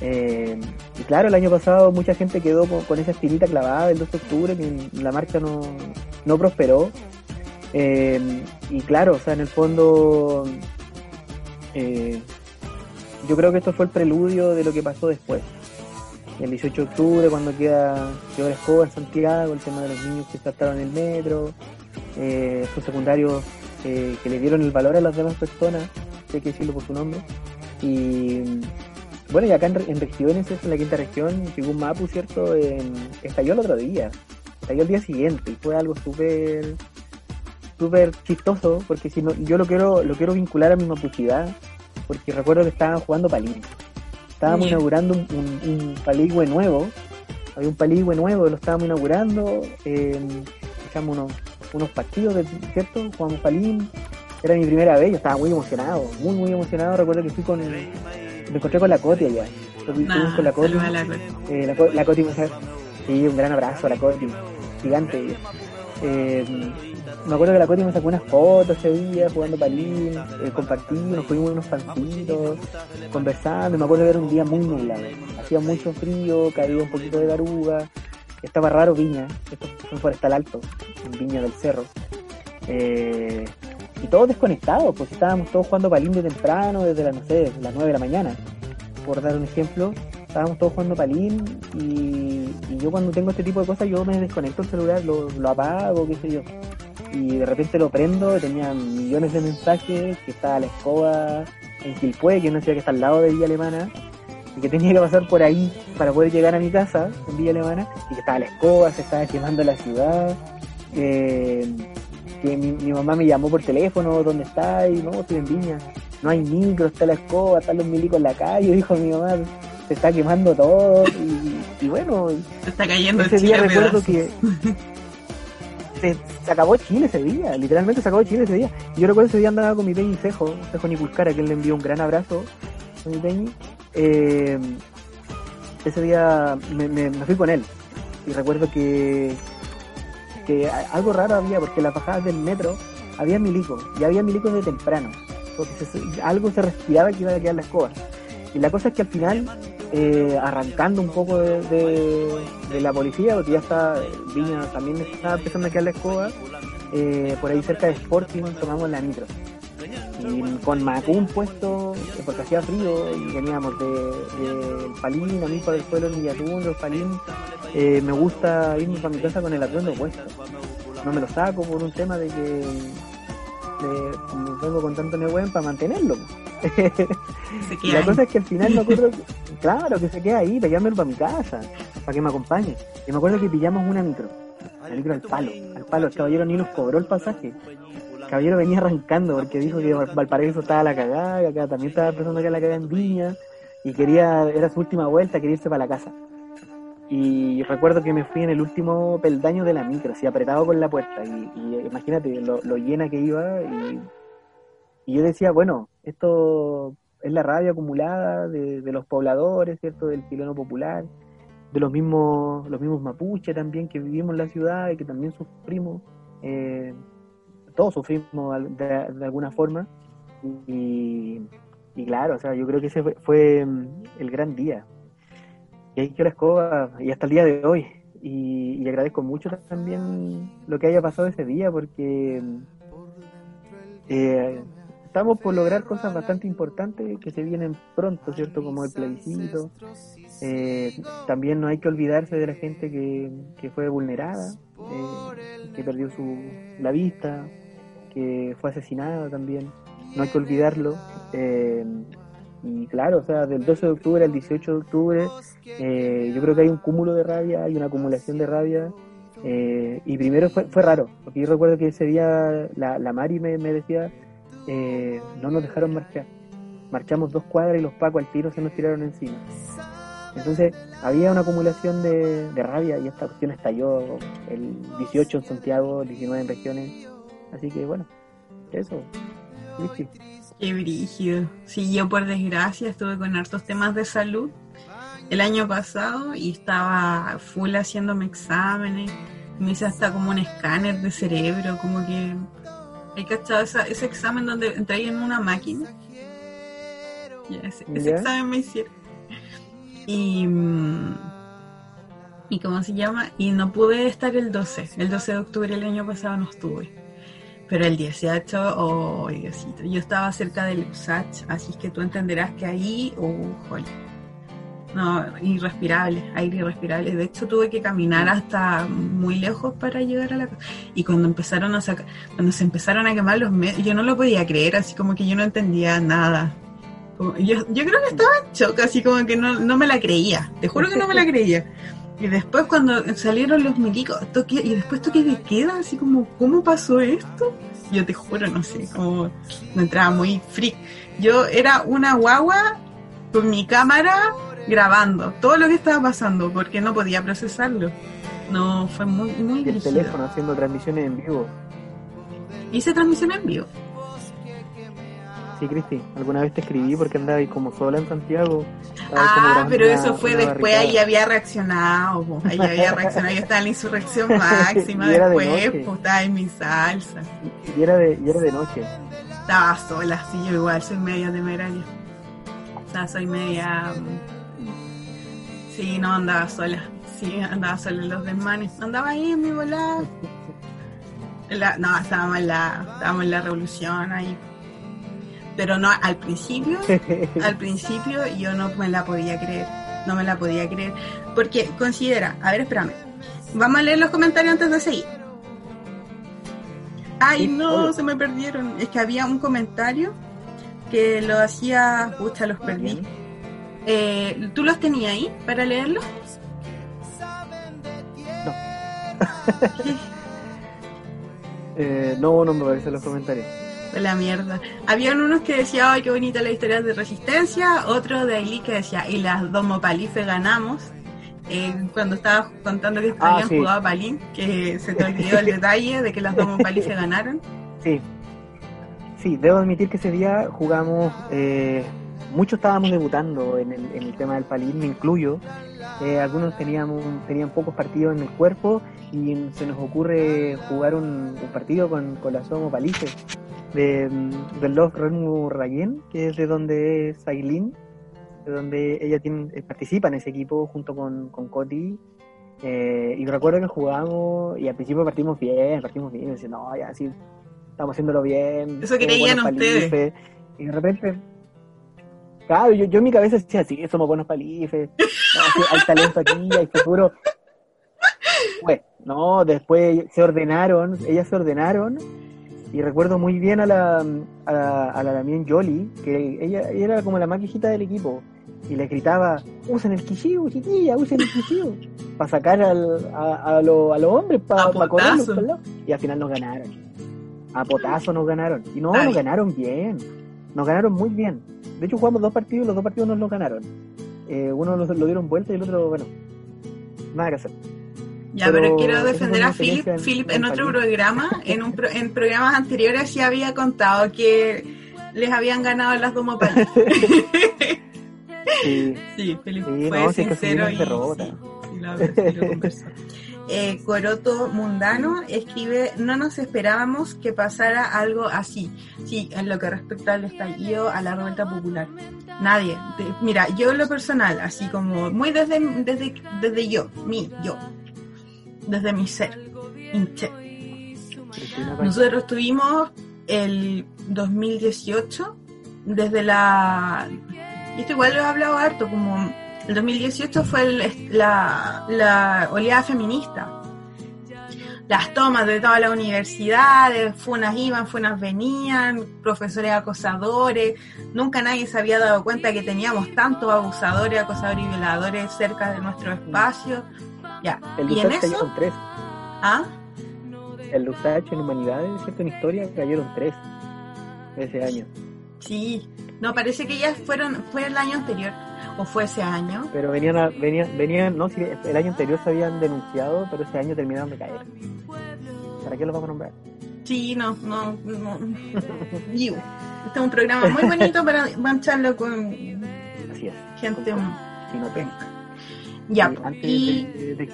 Eh, y claro, el año pasado mucha gente quedó con, esa espinita clavada del 2 de octubre, la marcha no, no prosperó. Eh, y claro, o sea, en el fondo Eh, yo creo que esto fue el preludio de lo que pasó después. El 18 de octubre, cuando queda la escoba en Santiago, el tema de los niños que saltaron en el metro, sus secundarios eh, que le dieron el valor a las demás personas, hay que decirlo por su nombre. Y bueno, y acá en, en regiones, en la quinta región, un Mapu, ¿cierto? estalló el otro día, estalló el día siguiente y fue algo súper súper chistoso porque si no yo lo quiero lo quiero vincular a mi mapuchidad porque recuerdo que estaban jugando palín estábamos inaugurando un, un, paligüe nuevo había un paligüe nuevo lo estábamos inaugurando eh, echamos unos, unos partidos cierto jugamos palín era mi primera vez yo estaba muy emocionado muy muy emocionado recuerdo que fui con el, me encontré con la Coti allá. Ah, con la Coti. La, eh, la, la Coti, sí, un gran abrazo a la Coti, gigante. Eh, me acuerdo que la Coti me sacó unas fotos ese día jugando palín, eh, compartimos, nos fuimos unos pancitos, conversando. Me acuerdo que era un día muy nublado, hacía mucho frío, caía un poquito de garuga, estaba raro Viña, esto fue en Forestal Alto, Viña del Cerro. Eh, y todos desconectados, pues estábamos todos jugando palín de temprano, desde las, no sé, las 9 de la mañana, por dar un ejemplo, estábamos todos jugando palín y, yo cuando tengo este tipo de cosas yo me desconecto el celular, lo, apago, qué sé yo, y de repente lo prendo, tenía millones de mensajes, que estaba la escoba en Quilpue, que no decía que está al lado de Villa Alemana, y que tenía que pasar por ahí para poder llegar a mi casa en Villa Alemana, y que estaba la escoba, se estaba quemando la ciudad. Eh, que mi, mamá me llamó por teléfono, ¿dónde está? Y no, estoy en Viña. No hay micro, está la escoba, están los milicos en la calle, dijo mi mamá, se está quemando todo. Y, bueno, se está cayendo ese día recuerdo que se, acabó Chile ese día, literalmente se acabó Chile ese día. Yo recuerdo ese día andaba con mi Peñi Cejo, Cejo Niculcara, que él le envió un gran abrazo a mi Peñi. Eh, ese día me fui con él y recuerdo que que algo raro había, porque las bajadas del metro había milicos, y había milicos de temprano, porque algo se respiraba que iba a quedar la escoba. Y la cosa es que al final, eh, arrancando un poco de, la policía, porque ya está, Viña también estaba empezando a quedar la escoba, eh, por ahí cerca de Sporting tomamos la nitro. Y con Macún puesto, porque hacía frío, y veníamos de, de Palín, a mí por el suelo en Villatún, el Palín, eh, me gusta irme para mi casa con el atuendo puesto. No me lo saco por un tema de que me vengo con tanto neuen para mantenerlo. y la cosa es que al final me acuerdo, claro, que se queda ahí, para para mi casa, para que me acompañe. Y me acuerdo que pillamos una micro, la micro al palo, al palo, el caballero ni nos cobró el pasaje. Caballero venía arrancando porque dijo que Valparaíso estaba la cagada, y acá también estaba empezando a la cagada en Viña, y quería, era su última vuelta, quería irse para la casa. Y recuerdo que me fui en el último peldaño de la micro, así apretado con la puerta. Y, imagínate lo, llena que iba. Y, yo decía, bueno, esto es la rabia acumulada de, los pobladores, ¿cierto? Del chileno popular, de los mismos, los mismos mapuches también que vivimos en la ciudad y que también sufrimos. Eh, todos sufrimos de, alguna forma. Y, y, claro, o sea, yo creo que ese fue el gran día y ahí quedó la escoba y hasta el día de hoy. Y, agradezco mucho también lo que haya pasado ese día porque eh, estamos por lograr cosas bastante importantes que se vienen pronto, ¿cierto? Como el plebiscito. Eh, también no hay que olvidarse de la gente que, fue vulnerada, eh, que perdió su, la vista, que fue asesinada también. No hay que olvidarlo. Y claro, o sea, del 12 de octubre al 18 de octubre, eh, yo creo que hay un cúmulo de rabia, hay una acumulación de rabia. Eh, y primero fue, fue raro, porque yo recuerdo que ese día la, la Mari me, decía, eh, no nos dejaron marchar. Marchamos dos cuadras y los pacos al tiro se nos tiraron encima. Entonces había una acumulación de, de rabia y esta cuestión estalló el 18 en Santiago, el 19 en regiones. Así que bueno, eso. Qué brígido. Sí, yo por desgracia estuve con hartos temas de salud el año pasado y estaba full haciéndome exámenes. Me hice hasta como un escáner de cerebro, como que hay cachado ese examen donde entré en una máquina. ese, examen me hicieron. Y, mm, y cómo se llama, y no pude estar el 12, el 12 de octubre el año pasado no estuve Pero el 18, oh, Diosito, yo estaba cerca del USACH, así que tú entenderás que ahí, oh. No, irrespirable, aire irrespirable. De hecho, tuve que caminar hasta muy lejos para llegar a la casa. Y cuando empezaron a sacar, cuando se empezaron a quemar los medios, yo no lo podía creer, así como que yo no entendía nada. Yo creo que estaba en shock, así como que no, no me la creía. Te juro que no me la creía. Y después cuando salieron los milicos, toque, y después toque de queda, así como, ¿cómo pasó esto? Yo te juro, no sé, como me entraba muy freak. Yo era una guagua con mi cámara grabando todo lo que estaba pasando porque no podía procesarlo. No, fue muy, muy el dirigido. teléfono haciendo transmisiones en vivo. Hice transmisión en vivo. Sí, Cristi, alguna vez te escribí porque andaba ahí como sola en Santiago. Ah, pero una- eso fue después, ahí había reaccionado, po. ahí había reaccionado, yo estaba en la insurrección máxima, de después noche. po, estaba en mi salsa. Y era de, y era de noche. Estaba sola, sí, yo igual soy media temeraria. O sea, soy media... mm, Sí, no, andaba sola. Sí, andaba sola en los desmanes. Andaba ahí en mi volada. La- no, estábamos en, la, estábamos en la revolución ahí. Pero no, al principio, al principio yo no me la podía creer. No me la podía creer. Porque considera, a ver, espérame. Vamos a leer los comentarios antes de seguir. Ay, no, se me perdieron. Es que había un comentario que lo hacía. Pucha, los perdí. Eh, ¿Tú los tenías ahí para leerlos? Eh, no, no me aparecen los comentarios. La mierda. Habían unos que decían, ay, qué bonita la historia de resistencia. Otro de Ailí que decía, y las dos Mopalife ganamos. Eh, cuando estaba contando que Ah, habían sí. jugado a Palín, que se te olvidó el detalle de que las dos Mopalife ganaron. Sí. Sí, debo admitir que ese día jugamos, eh, muchos estábamos debutando en el, en el tema del palín, me incluyo. Eh, algunos teníamos, tenían pocos partidos en el cuerpo y se nos ocurre jugar un, un partido con, con la Somo Palice de, Love Renmu Rayen, que es de donde es Aileen, de donde ella tiene, eh, participa en ese equipo junto con, con Coti. Eh, y recuerdo que jugamos y al principio partimos bien, partimos bien, y decía, no, ya sí, estamos haciéndolo bien. Eso creían ustedes. Y de repente, claro, yo, yo en mi cabeza decía, sí, somos buenos palifes, no, sí, hay talento aquí, hay futuro. Pues, no, después se ordenaron, ellas se ordenaron y recuerdo muy bien a la, a la, a la Damien Jolie, que ella, ella era como la más viejita del equipo, y le gritaba, usen el Kishiu, chiquilla, usen el Kishiu, para sacar al, a, a, lo- a los hombres, para A correrlos lado. Y al final nos ganaron. A potazo nos ganaron. Y no, nos ganaron bien. Nos ganaron muy bien. De hecho, jugamos dos partidos y los dos partidos nos los ganaron. Eh, uno lo, lo dieron vuelta y el otro, bueno, nada que hacer. Ya, Pero pero, quiero defender a Philip. en- Philip en en otro programa, en, un pro- en programas anteriores sí había contado que les habían ganado las dos Mopalife. Sí, Sí, Felipe Sí, fue no, sí, es que sincero y sí, lo, sí lo conversó. Eh, Coroto Mundano escribe, no nos esperábamos que pasara algo así. Sí, en lo que respecta al estallido, a la revuelta popular. Nadie. De- mira, yo en lo personal, así como muy desde, desde, desde yo, mi, yo, desde mi ser. Nosotros tuvimos el 2018 desde la... Y esto igual lo he hablado harto, como el 2018 fue el- la, la oleada feminista. Las tomas de todas las universidades, funas iban, funas venían, profesores acosadores. Nunca nadie se había dado cuenta que teníamos tantos abusadores, acosadores y violadores cerca de nuestro espacio. Ya. El y en eso... cayeron tres. ¿Ah? El Lusach en humanidades, ¿cierto? En historia cayeron tres ese año. Sí, no, parece que ya fueron, fue el año anterior, o fue ese año. Pero venían, a- venían, venían, no, si el año anterior se habían denunciado, pero ese año terminaron de caer. ¿Para qué los vamos a nombrar? Sí, no, no, no. Este es un programa muy bonito para mancharlo con Así es. gente. Te- Ya, po, antes, y. de, de-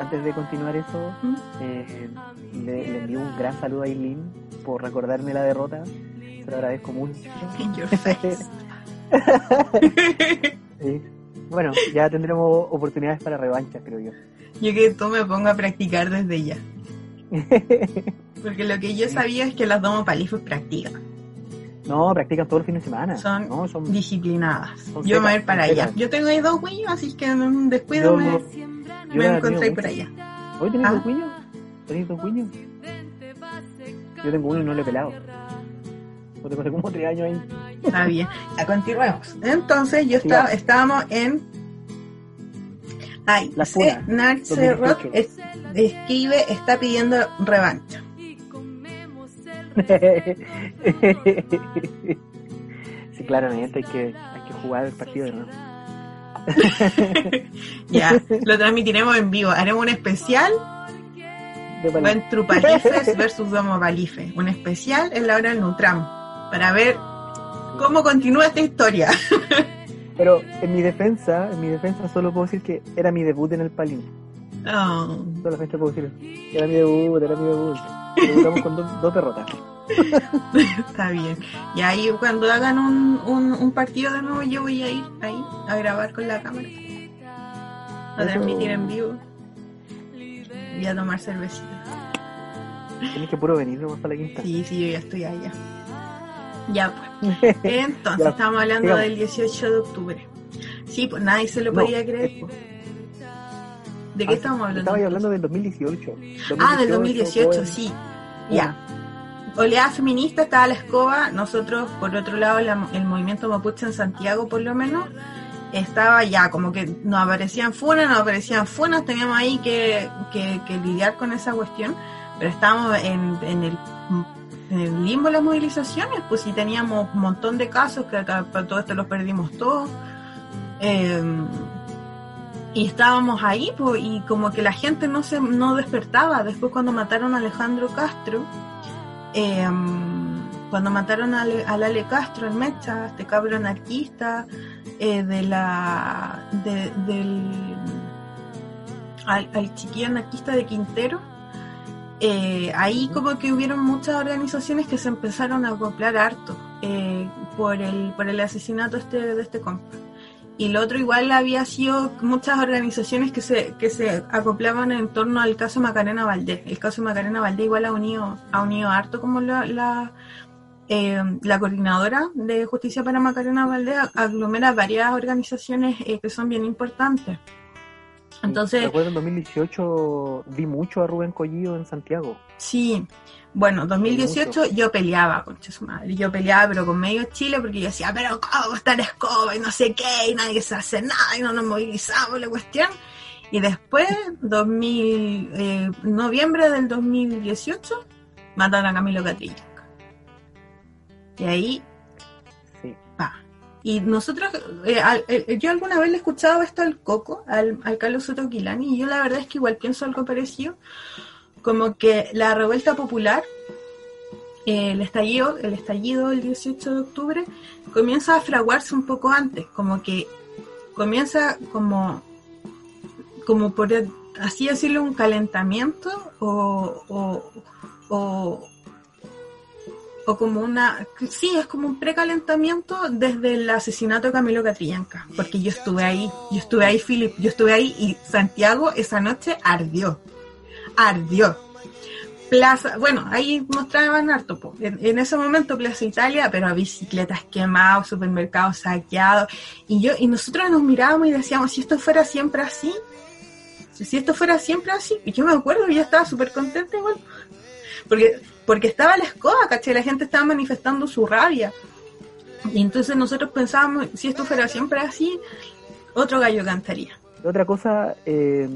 antes de continuar eso, ¿Mm? eh, le, le envío un gran saludo a Eileen por recordarme la derrota. Se lo agradezco mucho. In your face. Sí. Bueno, ya tendremos oportunidades para revanchas, creo yo. Yo que tú me pongo a practicar desde ya. Porque lo que yo sabía es que las domopalifos practican. No, practican todo el fin de semana. Son, no, son disciplinadas. son yo me voy a ir para allá. Yo tengo ahí dos güeyes, así que en un descuido Yo- me, yo me encontré por allá. ¿Hoy tenéis Ah. dos cuños? ¿Tenéis dos cuños? Yo tengo uno y no lo he pelado. Yo tengo como tres años ahí. Está bien. Ya continuemos. Entonces yo estaba, estábamos en. Ay, La. Funa, Narce Rock 2018. es- escribe, está pidiendo revancha. sí, claramente hay que, hay que jugar el partido de nuevo. Ya, lo transmitiremos en vivo. Haremos un especial De Trupalifes versus Domopalife. Un especial en la hora del Nutram. Para ver cómo continúa esta historia. Pero en mi defensa, en mi defensa solo puedo decir que era mi debut en el Palín. Oh, Solamente puedo decir. Era mi debut, era mi debut. Debutamos con dos, dos derrotas. está bien. Y ahí cuando hagan un, un, un partido de nuevo, yo voy a ir ahí a grabar con la cámara. A Eso- transmitir en vivo. Y a tomar cervecita. Tienes que puro venir nomás para la quinta. Sí, sí, yo ya estoy allá. Ya pues. Entonces, Ya, estamos hablando del 18 de octubre. Sí, pues nadie se lo podía creer. pues. ¿De qué Ah, estamos hablando? Estaba hablando del 2018. Ah, del 2018, joven. sí. Ya. Oleada feminista estaba a la escoba. Nosotros, por otro lado, la- el movimiento mapuche en Santiago, por lo menos, estaba ya como que nos aparecían funas, nos aparecían funas, teníamos ahí que, que- que lidiar con esa cuestión, pero estábamos en, en el, en el limbo de las movilizaciones, pues sí teníamos un montón de casos que acá, para todo esto los perdimos todos. Eh, y estábamos ahí y como que la gente no se no despertaba. Después cuando mataron a Alejandro Castro eh, cuando mataron a Ale, al Ale Castro en Mecha este cabro anarquista eh, de la de- del al, al chiquillo anarquista de Quintero eh, ahí como que hubieron muchas organizaciones que se empezaron a acoplar harto eh, por el por el asesinato este de este compa y lo otro igual había sido muchas organizaciones que se, que se acoplaban en torno al caso Macarena Valdés. El caso Macarena Valdés igual ha unido, ha unido harto como la, la, eh, la coordinadora de justicia para Macarena Valdés aglomera varias organizaciones eh, que son bien importantes. Entonces, Recuerdo en 2018 vi mucho a Rubén Collido en Santiago. Sí, bueno, 2018 yo peleaba, concha su madre, yo peleaba pero con medio Chile porque yo decía, pero ¿cómo está la escoba? Y no sé qué, y nadie se hace nada, y no nos movilizamos, la cuestión. Y después, 2000, eh, noviembre del 2018, matan a Camilo Catrillanca. Y ahí, Sí. pa. Y nosotros, eh, al- eh, yo alguna vez le he escuchado esto al Coco, al, al Carlos Soto Quilani, y yo la verdad es que igual pienso algo parecido, como que la revuelta popular, el estallido, el estallido el 18 de octubre, comienza a fraguarse un poco antes, como que comienza como, como por así decirlo, un calentamiento o, o, o, o como una, sí, es como un precalentamiento desde el asesinato de Camilo Catrillanca, porque yo estuve ahí, yo estuve ahí, Philip, yo estuve ahí y Santiago esa noche ardió, ardió. Plaza, bueno, ahí mostraban harto, po. En, en ese momento Plaza Italia, pero bicicletas quemadas, supermercados saqueados, y yo, y nosotros nos mirábamos y decíamos, si esto fuera siempre así, si esto fuera siempre así, y yo me acuerdo yo estaba súper contenta igual, porque, porque estaba la escoba, ¿cachai? La gente estaba manifestando su rabia. Y entonces nosotros pensábamos, si esto fuera siempre así, otro gallo cantaría. Otra cosa, eh,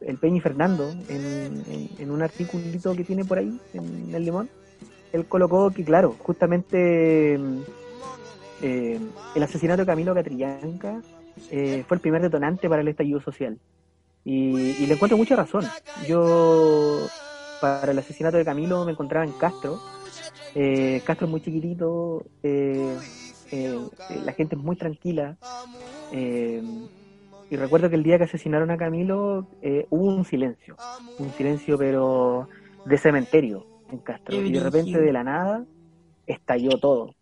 el Peñi Fernando, en, un articulito que tiene por ahí, en el Limón, él colocó que, claro, justamente eh, el asesinato de Camilo Catrillanca eh, fue el primer detonante para el estallido social. Y, le encuentro mucha razón. Yo, para el asesinato de Camilo, me encontraba en Castro. Eh, Castro es muy chiquitito, eh, la gente es muy tranquila. Y recuerdo que el día que asesinaron a Camilo eh, hubo un silencio, un silencio pero de cementerio en Castro. Y de repente de la nada estalló todo.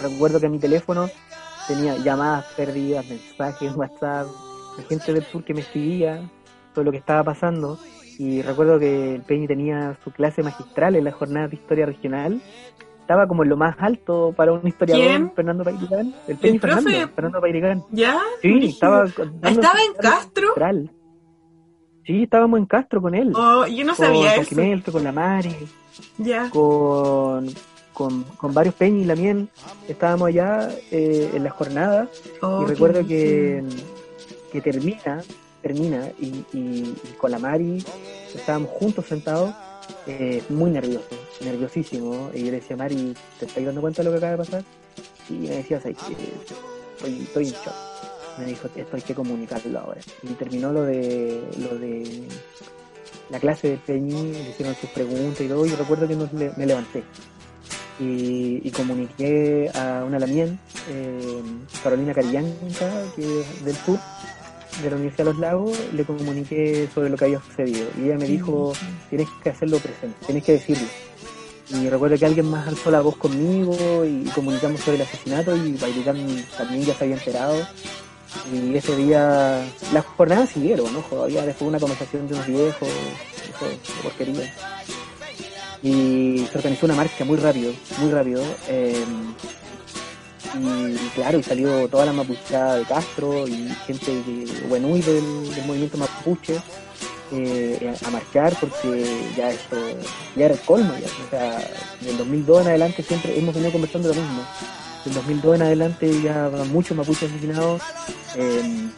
Recuerdo que mi teléfono tenía llamadas perdidas, mensajes, WhatsApp, de gente del sur que me escribía todo lo que estaba pasando. y recuerdo que el Peñi tenía su clase magistral en la jornada de historia regional. Estaba como en lo más alto para un historiador, ¿Quién? Fernando Pairigán. El Peñi ¿El profe? Fernando, Fernando Pairigán. ¿Ya? Sí, estaba... ¿Estaba en Castro? Sí, estábamos en Castro con él. Oh, yo no con, sabía con eso. Quimelto, con la Mari, Ya. con, con, con varios Peñi y Lamien. Estábamos allá eh, en las jornadas Oh, y qué recuerdo que, que termina, termina y, y- y con la Mari estábamos juntos sentados, eh, muy nervioso, nerviosísimo. Y yo le decía, Mari, ¿te estás dando cuenta de lo que acaba de pasar? Y me decía, "Sabes que estoy, estoy en shock. Me dijo, esto hay que comunicarlo ahora. Y terminó lo de lo de la clase de Peñi, le hicieron sus preguntas y todo, y recuerdo que me levanté. Y, y comuniqué a una lamien, eh, Carolina Carillanca, que es del sur, de la Universidad de los Lagos, le comuniqué sobre lo que había sucedido. Y ella me dijo, tienes que hacerlo presente, tienes que decirlo. Y recuerdo que alguien más alzó la voz conmigo y comunicamos sobre el asesinato y Bailitán también ya se había enterado. Y ese día las jornadas siguieron, ¿no? Había después una conversación de unos viejos, eso, de porquería. Y se organizó una marcha muy rápido, muy rápido. eh, y, claro, y salió toda la mapuchada de Castro y gente de Huenuy del, del movimiento mapuche eh, a marchar porque ya esto ya era el colmo ya. O sea, del 2002 en adelante siempre hemos venido conversando lo mismo. Del 2002 en adelante ya muchos mapuches asesinados. eh,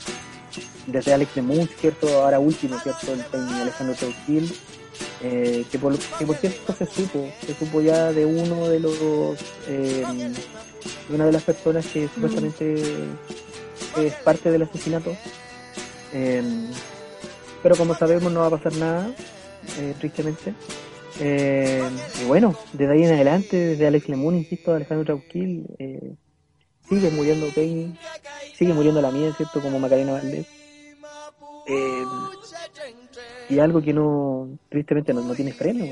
desde Alex de Much, ¿cierto? Ahora último, ¿cierto? El Alejandro Trujillo, eh, que, por, cierto se supo, se supo ya de uno de los, eh, una de las personas que supuestamente es parte del asesinato. Eh, pero como sabemos no va a pasar nada, eh, tristemente. Eh, y bueno, desde ahí en adelante, desde Alex Lemun, insisto, Alejandro Trauquil, eh, sigue muriendo Peñi, sigue muriendo la mía, ¿cierto? Como Macarena Valdés. Eh, y algo que no, tristemente no, no tiene freno.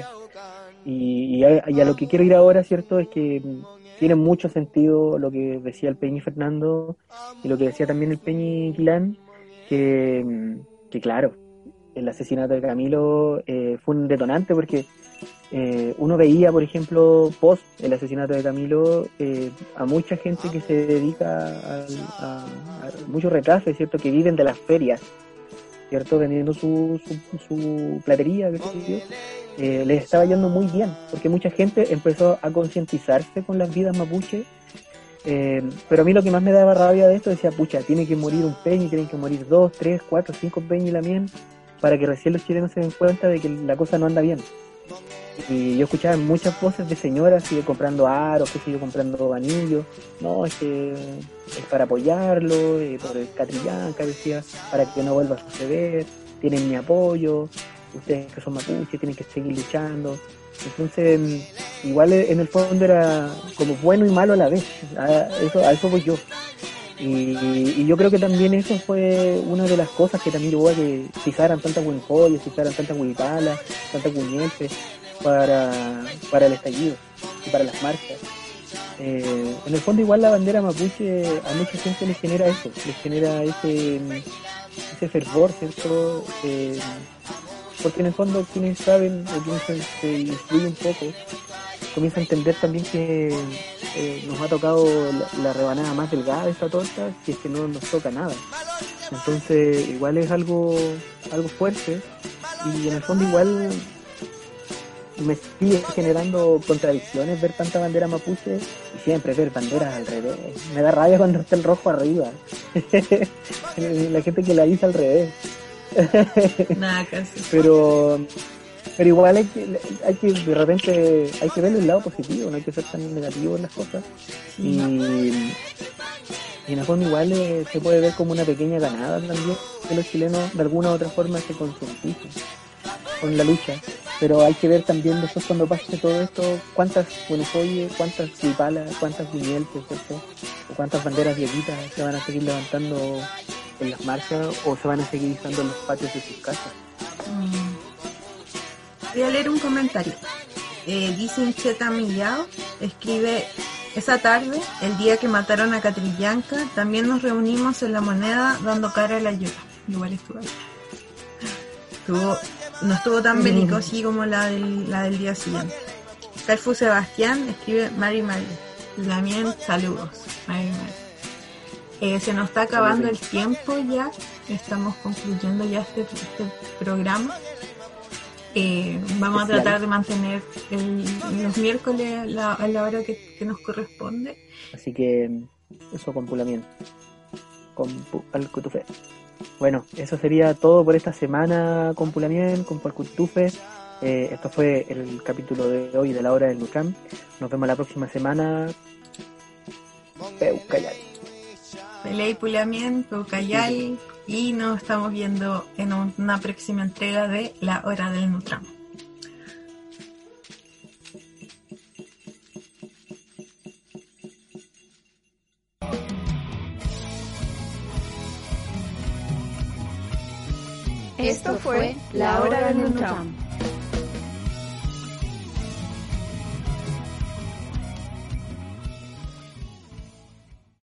Y, y a, y a lo que quiero ir ahora, ¿cierto? Es que tiene mucho sentido lo que decía el Peñi Fernando y lo que decía también el Peñi Quilán, que, mm, que claro, el asesinato de Camilo eh, fue un detonante porque eh, uno veía, por ejemplo, post el asesinato de Camilo, eh, a mucha gente que se dedica a, a- a muchos retrasos, ¿cierto? Que viven de las ferias, ¿cierto? Vendiendo su, su, su platería. Eh, les estaba yendo muy bien, porque mucha gente empezó a concientizarse con las vidas mapuche. eh, pero a mí lo que más me daba rabia de esto decía, pucha, tiene que morir un peñi, tienen que morir dos, tres, cuatro, cinco peñi la para que recién los chilenos se den cuenta de que la cosa no anda bien. Y yo escuchaba muchas voces de señoras y comprando aros, sé yo, comprando anillos. No, es que es para apoyarlo, eh, por el Catrillanca, decía, para que no vuelva a suceder, tienen mi apoyo, ustedes que son mapuches tienen que seguir luchando. Entonces, mm, igual eh, en el fondo era como bueno y malo a la vez, eso, a eso voy yo. Y, yo creo que también eso fue una de las cosas que también llevó a que fijaran tantas huenjoyas, fijaran tantas huipalas, tantas cuñelpes para, para el estallido y para las marchas. Eh, en el fondo igual la bandera mapuche a mucha gente les genera eso, les genera ese, ese fervor, ¿cierto? Eh, porque en el fondo quienes saben o quienes se, instruyen un poco comienzan a entender también que eh, nos ha tocado la, la rebanada más delgada de esta torta si es que no nos toca nada. Entonces igual es algo, algo fuerte y en el fondo igual me sigue generando contradicciones ver tanta bandera mapuche y siempre ver banderas al revés. Me da rabia cuando está el rojo arriba. la gente que la hizo al revés. Nada, casi. pero pero igual hay que, hay que de repente hay que verle el lado positivo, no hay que ser tan negativo en las cosas. Y, y en fondo igual eh, se puede ver como una pequeña ganada también que los chilenos de alguna u otra forma se concienticen con la lucha. Pero hay que ver también después cuando pase todo esto, cuántas buenofoyes, cuántas cipalas, cuántas ¿cierto? O cuántas banderas viejitas se van a seguir levantando en las marchas o se van a seguir izando en los patios de sus casas. Mm. Voy a leer un comentario. Eh, dice Incheta Millao, escribe, esa tarde, el día que mataron a Catrillanca, también nos reunimos en la moneda dando cara a la llora. Igual estuvo. Estuvo no estuvo tan bélico así como la del, la del día siguiente. Carfu Sebastián escribe Mari Mari. También saludos. Mari Mari. Eh, se nos está acabando el tiempo ya. Estamos concluyendo ya este, este programa. Eh, vamos a tratar de mantener el, los miércoles a la, a la hora que, que, nos corresponde. Así que eso con Pulamien. Con al Cutufe. Bueno, eso sería todo por esta semana con Pulamien, con Palcutufe. Eh, esto fue el capítulo de hoy de la hora del Lucam. Nos vemos la próxima semana. Peucayal. Pelei Pulamien, Peucayal. Y nos estamos viendo en una próxima entrega de La Hora del Nutram. Esto fue La Hora del Nutram.